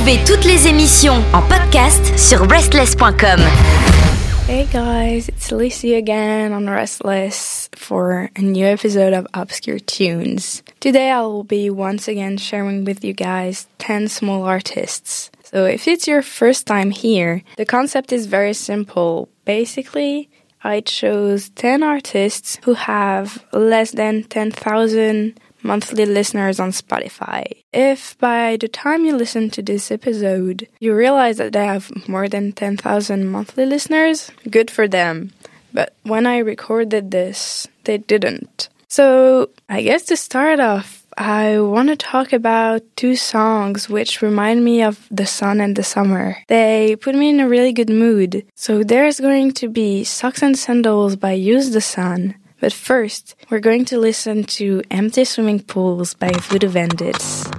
Toutes les émissions en podcast sur rstlss.com. Hey guys, it's Lucy again on RSTLSS for a new episode of Obscure Tunes. Today I will be once again sharing with you guys 10 small artists. So if it's your first time here, the concept is very simple. Basically, I chose 10 artists who have less than 10,000 monthly listeners on Spotify. If by the time you listen to this episode, you realize that they have more than 10,000 monthly listeners, good for them. But when I recorded this, they didn't. So, I guess to start off, I want to talk about two songs which remind me of the sun and the summer. They put me in a really good mood. So, there's going to be Socks and Sandals by Use the Sun but first, we're going to listen to Empty Swimming Pools by Voodoo Bandits.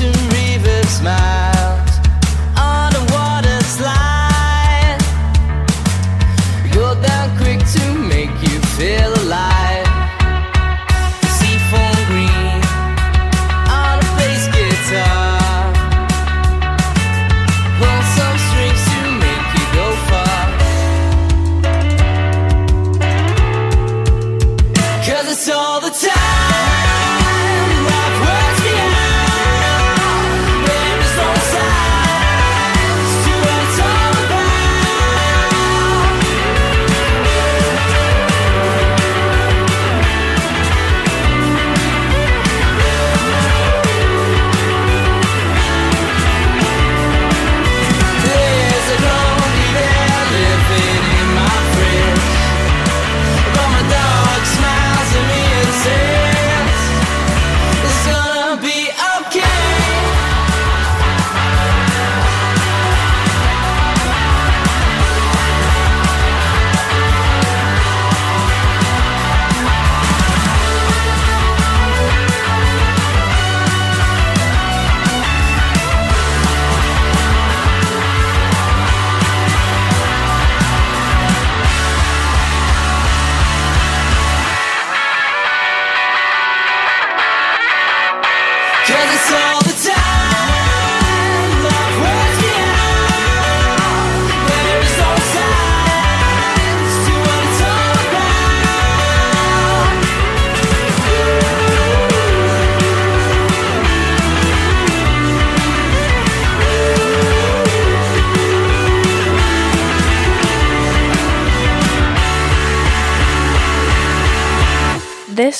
to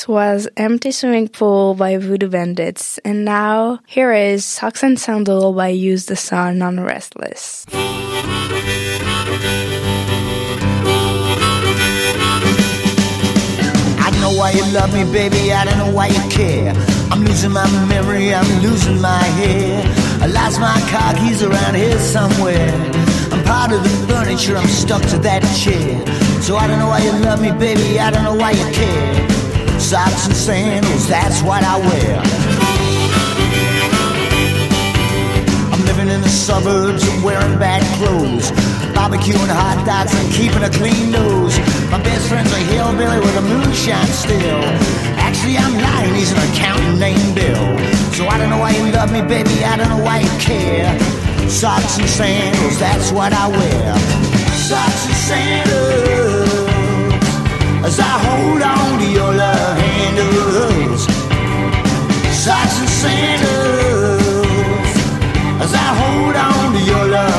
Was Empty Swimming Pool by Voodoo Bandits, and now here is Socks and Sandal by Use the Sun on RSTLSS. I don't know why you love me, baby, I don't know why you care. I'm losing my memory, I'm losing my hair. I lost my car keys around here somewhere. I'm part of the furniture, I'm stuck to that chair. So I don't know why you love me, baby, I don't know why you care socks and sandals, that's what I wear. I'm living in the suburbs and wearing bad clothes. Barbecuing hot dogs and keeping a clean nose. My best friend's a hillbilly with a moonshine still. Actually, I'm not, and he's an accountant named Bill. So I don't know why you love me, baby, I don't know why you care. Socks and sandals, that's what I wear. Socks and sandals as I hold on to your love sandals, socks and sandals, as I hold on to your love.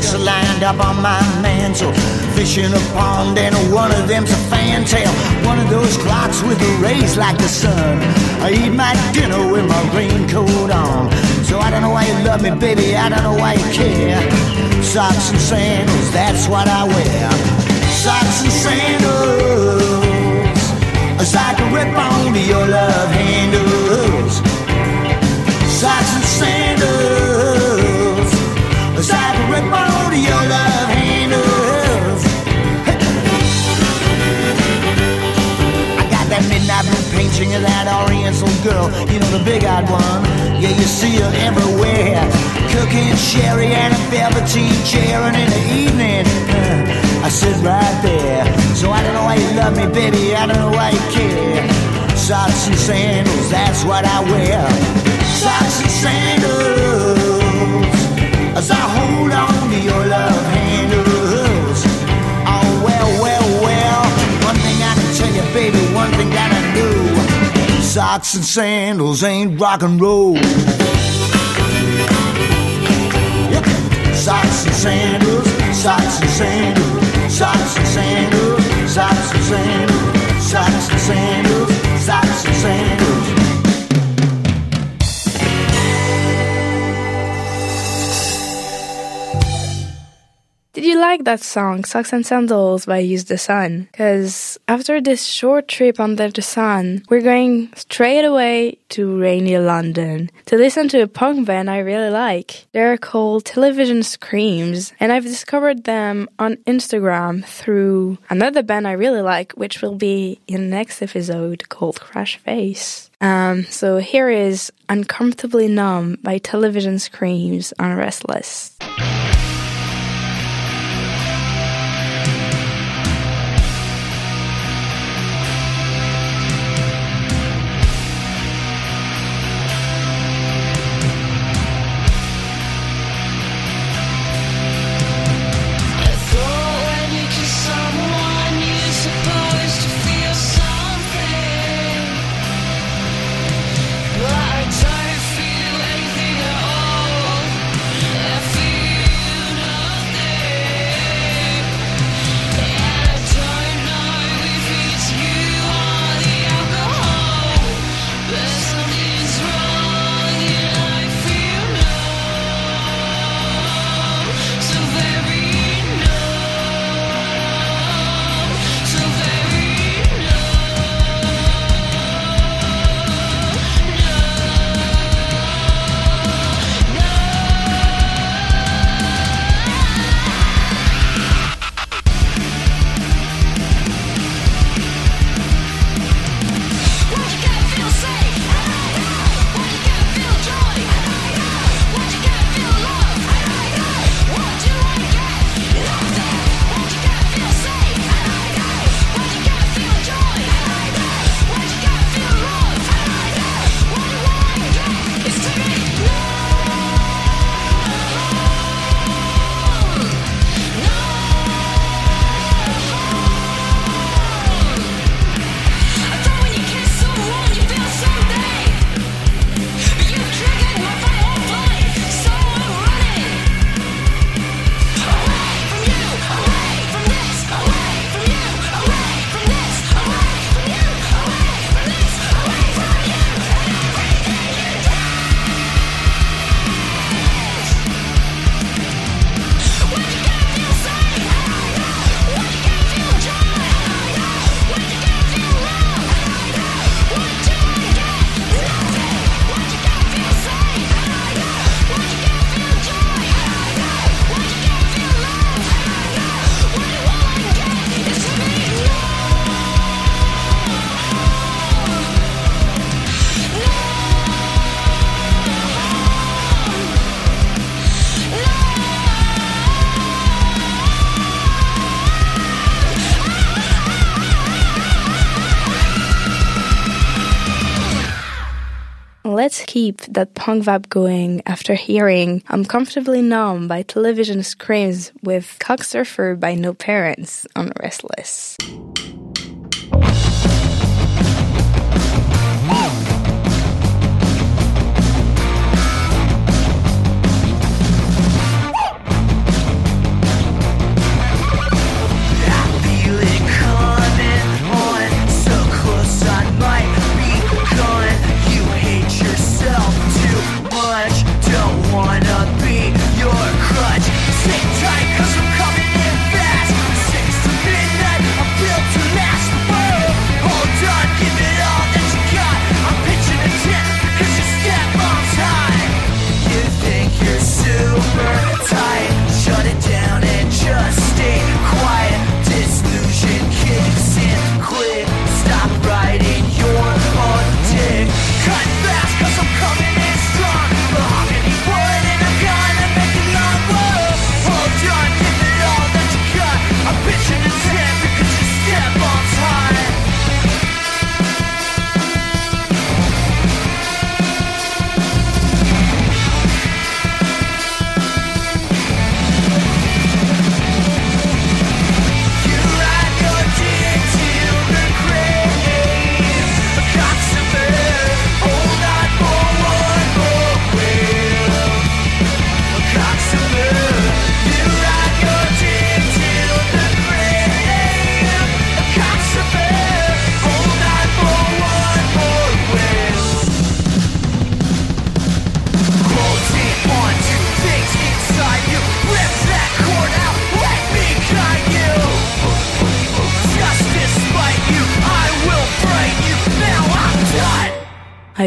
Ducks are lined up on my mantle. Fish in a pond and one of them's a fantail. One of those clocks with the rays like the sun. I eat my dinner with my raincoat on. So I don't know why you love me, baby. I don't know why you care. Socks and sandals, that's what I wear. Socks and sandals. As I can rip on your love handles. Socks and sandals. As I can rip on that Oriental girl. You know the big-eyed one. Yeah, you see her everywhere. Cooking sherry and a velveteen chair, and in the evening, uh, I sit right there. So I don't know why you love me, baby. I don't know why you care. Socks and sandals, that's what I wear. Socks and sandals, as I hold on to your Socks and sandals ain't rock and roll. Yep. Socks and sandals, socks and sandals, socks and sandals, socks and sandals, socks and sandals, like that song, Socks and Sandals by Use the Sun? Because after this short trip under the sun, we're going straight away to rainy London to listen to a punk band I really like. They're called Television Screams, and I've discovered them on Instagram through another band I really like, which will be in the next episode called Crash Face. Um, so here is Uncomfortably Numb by Television Screams on RSTLSS. Keep that punk vibe going after hearing Uncomfortably Numb by Television Screams with cock Cocksurfer by No Parents on RSTLSS.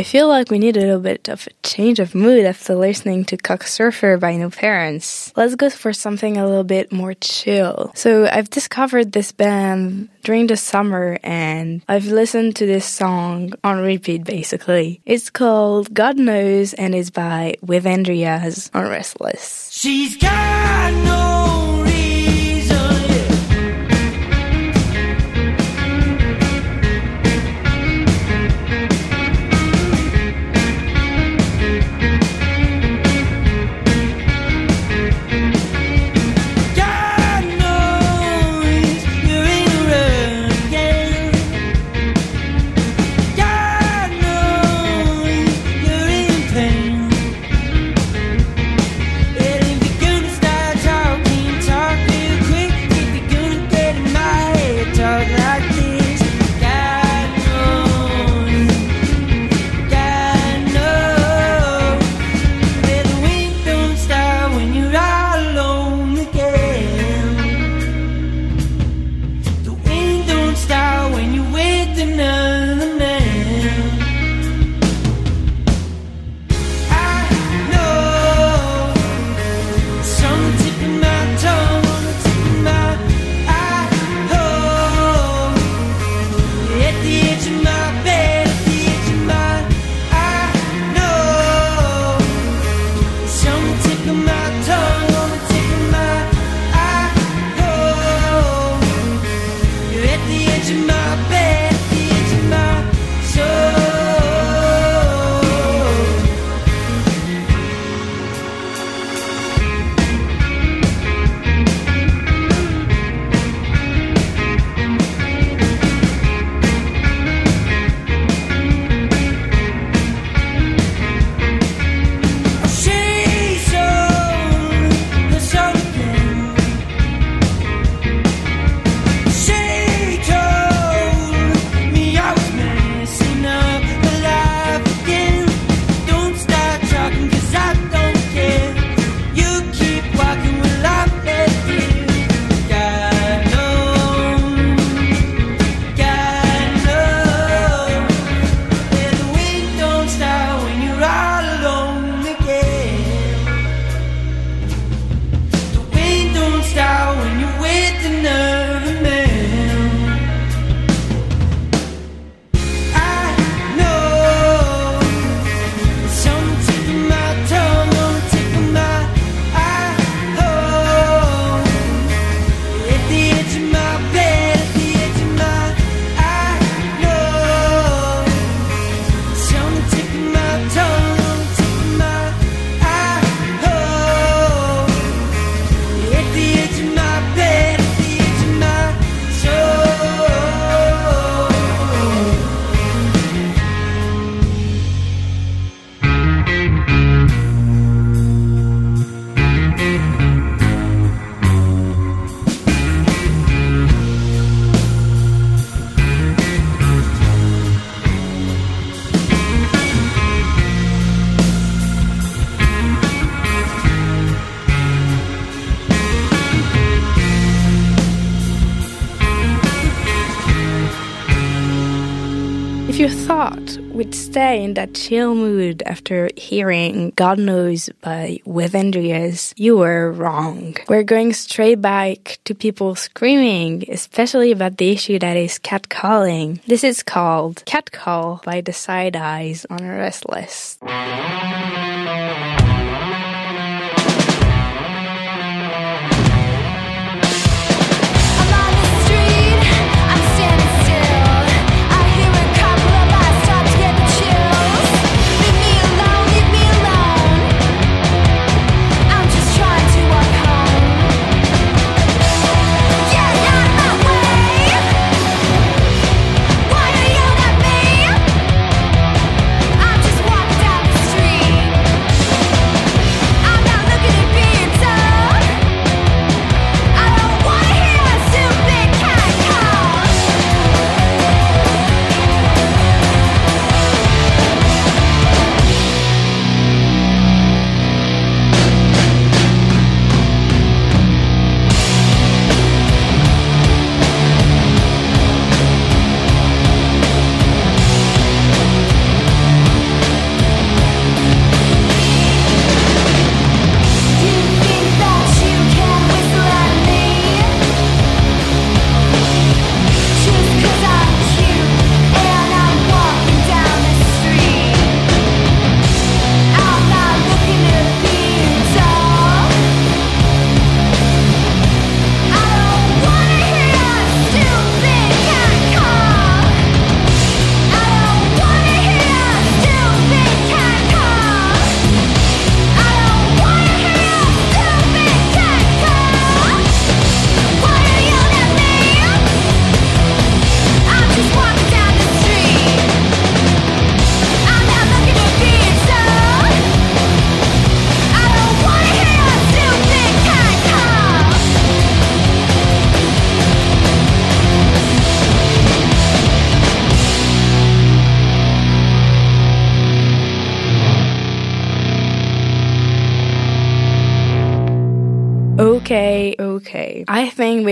I feel like we need a little bit of a change of mood after listening to "Cock Surfer" by No Parents. Let's go for something a little bit more chill. So I've discovered this band during the summer and I've listened to this song on repeat basically. It's called God Knows and is by With Andreas on RSTLSS. She's God Knows! that chill mood after hearing God Knows by With Andreas, you were wrong. We're going straight back to people screaming, especially about the issue that is catcalling. This is called Catcall by the Side Eyes on a RSTLSS.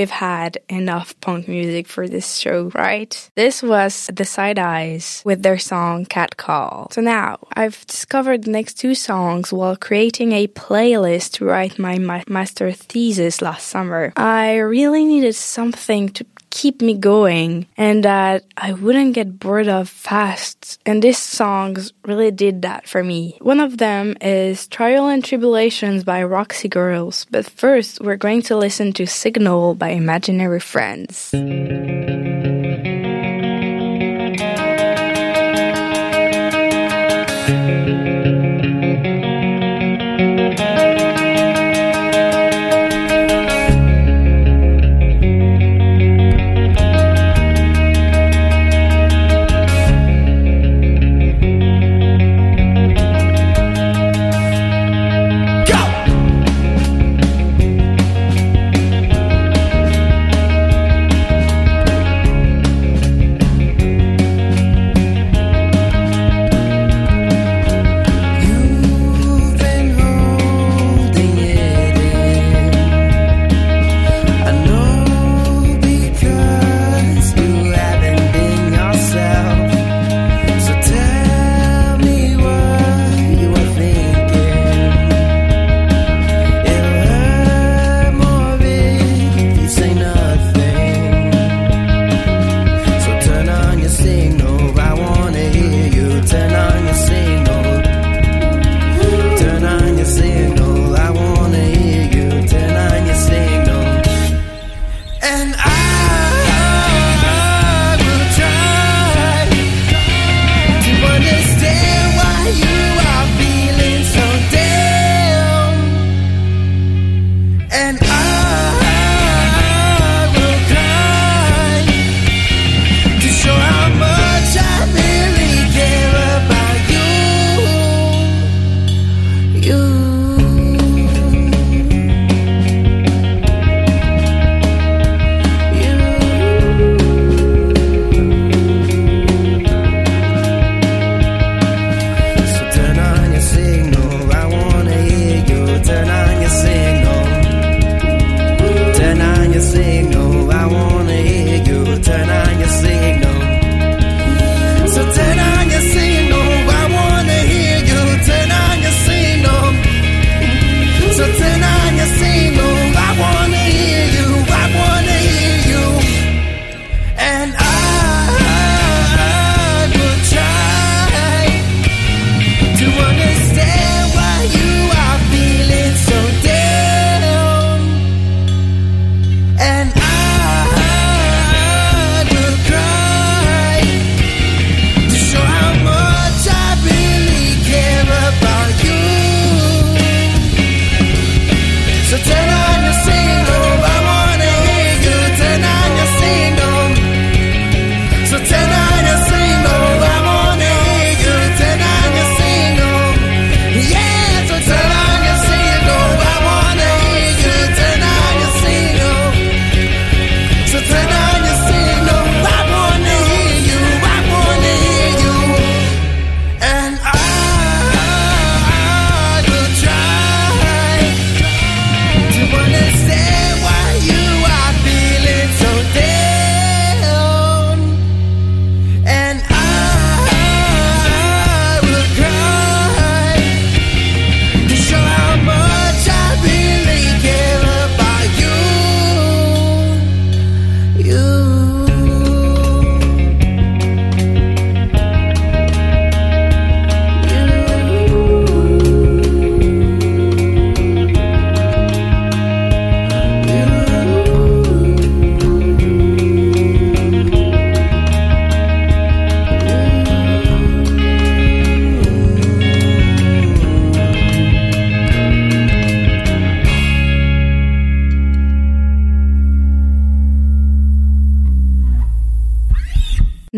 we've had enough punk music for this show, right? This was The Side Eyes with their song Cat Call. So now, I've discovered the next two songs while creating a playlist to write my ma- master thesis last summer. I really needed something to keep me going and that I wouldn't get bored of fast. And these songs really did that for me. One of them is Trial and Tribulations by Roxy Girls, but first we're going to listen to Signal by Imaginary Friendz.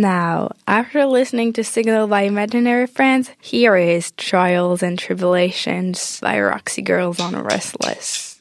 Now, after listening to Signal by Imaginary Friendz, here is Trials and Tribulations by Roxy Girls on RSTLSS.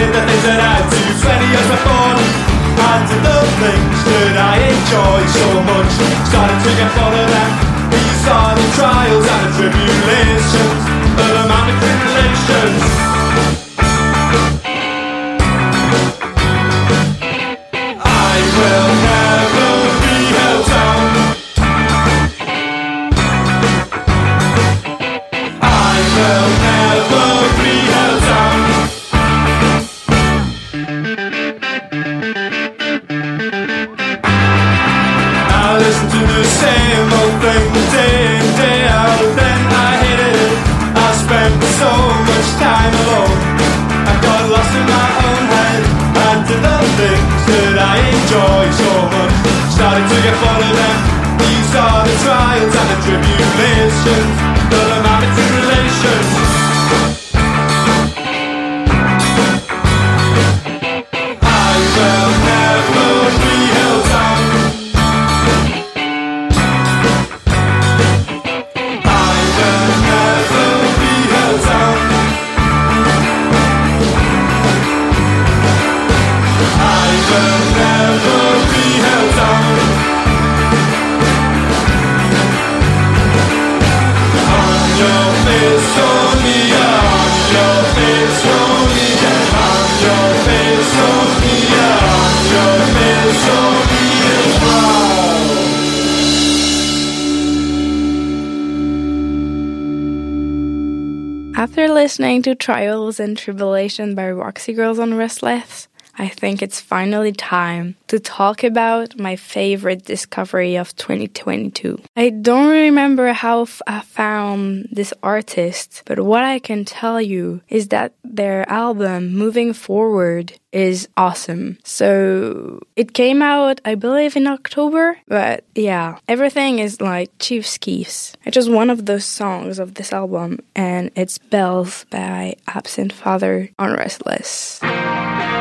Did the things that I do 20 years before did the things that I enjoy so much. Started to get fond of them These are the trials and the tribulations. Of the mountain tribulations. I will trials listening to Trials and Tribulation by Roxy Girls on RSTLSS, I think it's finally time to talk about my favorite discovery of 2022. I don't remember how I found this artist, but what I can tell you is that their album Moving Forward is awesome. So it came out, I believe, in October, but yeah, everything is like Chief Skeefs. It's just one of those songs of this album, and it's Bells by Absinthe Father on RSTLSS.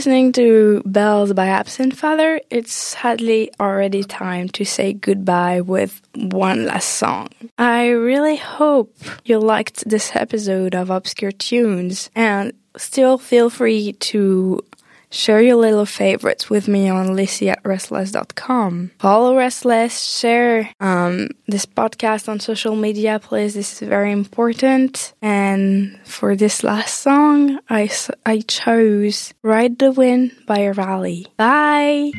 Listening to Bells by Absinthe Father, it's sadly already time to say goodbye with one last song. I really hope you liked this episode of Obscure Tunes and still feel free to Share your little favorites with me on Lici at rstlss.com. Follow RSTLSS, share um, this podcast on social media, please. This is very important. And for this last song, I, I chose Ride the Wind by Rally. Bye!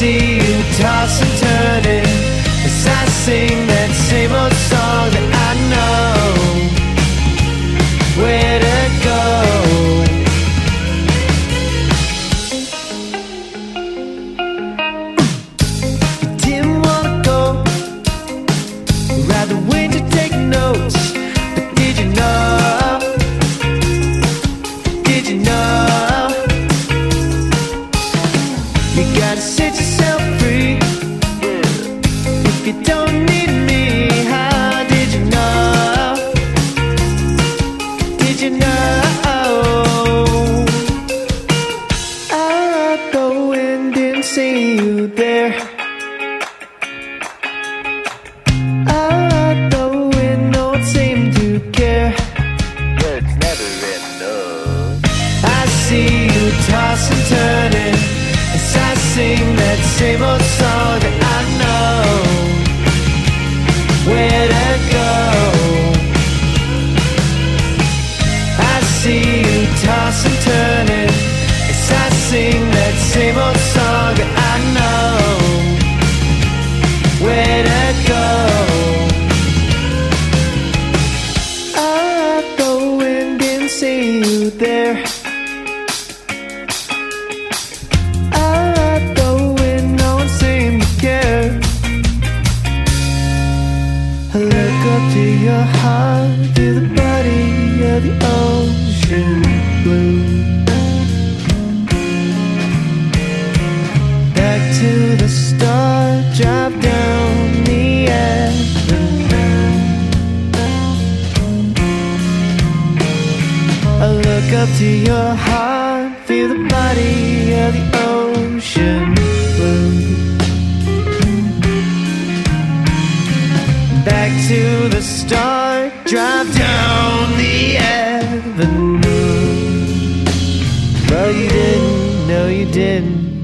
See you toss and turning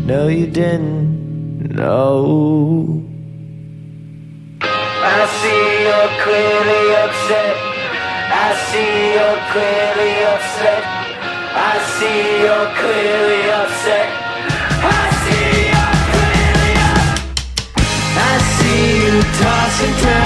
no, you didn't, no. I see you're clearly upset. I see you're clearly upset. I see you're clearly upset. I see you're clearly upset. I see you toss and